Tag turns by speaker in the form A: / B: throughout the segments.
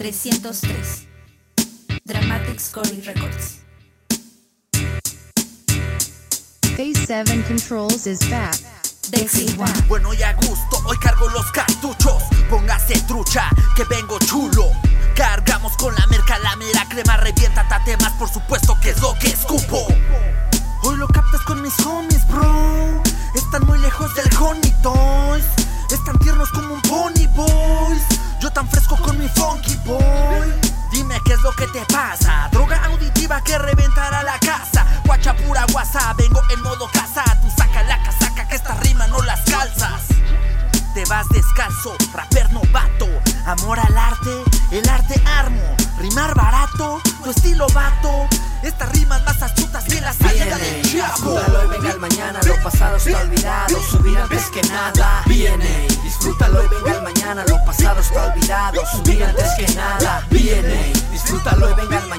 A: 303 Dramatic Scoring Records.
B: Phase 7 Controls is back.
A: Dexy One.
C: Bueno y a gusto, hoy cargo los cartuchos. Póngase trucha, que vengo chulo. Cargamos con la merca, la mera crema revienta tatemas, por supuesto que es lo que escupo. Hoy lo captas con mis homies, bro. Están muy lejos del honey toys. Están tiernos como un pony boys. Yo tan fresco con mi funky lo que te pasa. Droga auditiva que reventará la casa. Guacha pura guasa, vengo en modo casa. Tú saca la casaca que esta rima no las calzas. Te vas descalzo, rapper novato. Amor al arte, el arte armo. Rimar barato, tu estilo vato. Estas rimas más astutas que la salida del Chapo.
D: Disfrútalo y venga el mañana, lo pasado está olvidado. Subir antes que nada. Viene, disfrútalo y venga el mañana, lo pasado está olvidado. Subir antes que nada. Viene,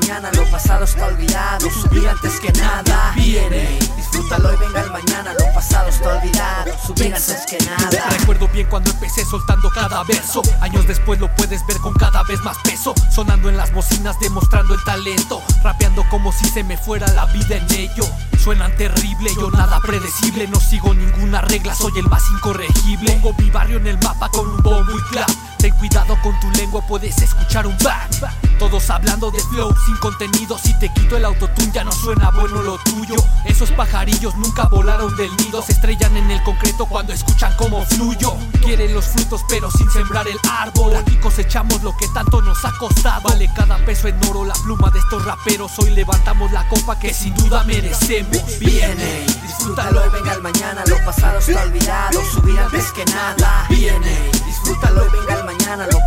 D: mañana, lo pasado está olvidado. Subir antes que nada. Viene, disfrútalo y venga el mañana, lo pasado está olvidado. Subir antes que nada.
E: Recuerdo bien cuando empecé soltando cada verso. Años después lo puedes ver con cada vez más peso. Sonando en las bocinas, demostrando el talento. Rapeando como si se me fuera la vida en ello. Suenan terrible, yo nada predecible. No sigo ninguna regla, soy el más incorregible. Pongo mi barrio en el mapa con un bombo y clap. Ten cuidado con tu lengua, puedes escuchar un back. Todos hablando de flow sin contenido. Si te quito el autotune, ya no suena bueno lo tuyo. Esos pajarillos nunca volaron del nido. Se estrellan en el concreto cuando escuchan cómo fluyo. Quieren los frutos, pero sin sembrar el árbol. Aquí cosechamos lo que tanto nos ha costado. Vale cada peso en oro la pluma de estos raperos. Hoy levantamos la copa que sin duda merecemos.
D: Viene, disfrútalo venga el mañana, lo pasado está olvidado. Subir antes que nada. Viene,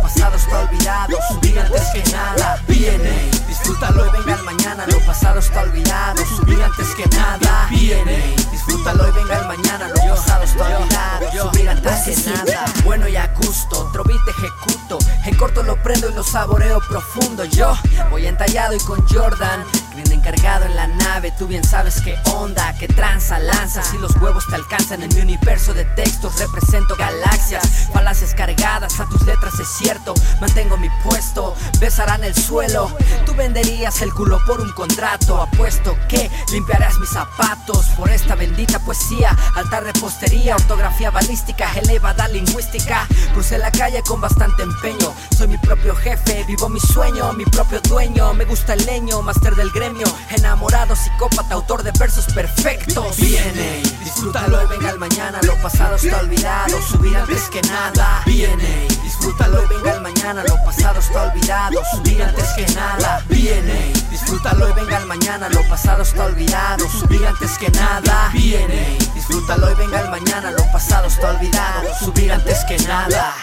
D: pasado está olvidado. Subir antes que nada. Viene, disfrútalo y venga el mañana, lo pasado está olvidado. Subir antes que nada. Viene, disfrútalo y venga el mañana, lo pasado está olvidado. Subir antes que nada. Bueno y a gusto, otro beat ejecuto. En corto lo prendo y lo saboreo profundo. Yo voy entallado y con Jordan. Green encargado en la nave, tú bien sabes qué onda, qué tranza lanzas y los huevos te alcanzan en mi universo de textos. Represento galaxias, falacias cargadas a tus letras, es cierto. Mantengo mi puesto, besarán el suelo. Tú venderías el culo por un contrato. Apuesto que limpiarás mis zapatos por esta bendita poesía. Alta repostería, ortografía balística, elevada lingüística. Crucé la calle con bastante empeño. Soy mi propio jefe, vivo mi sueño, mi propio dueño. Me gusta el leño, máster del gremio. Enamorado, psicópata, autor de versos perfectos. Viene, disfrútalo venga el mañana. Lo pasado está olvidado. Subir antes que nada. Viene, disfrútalo venga el mañana. Lo pasado está olvidado. Subir antes que nada. Viene, disfrútalo y venga el mañana. Lo pasado está olvidado. Subir antes que nada. Viene, disfrútalo y venga el mañana. Lo pasado está olvidado. Subir antes que nada.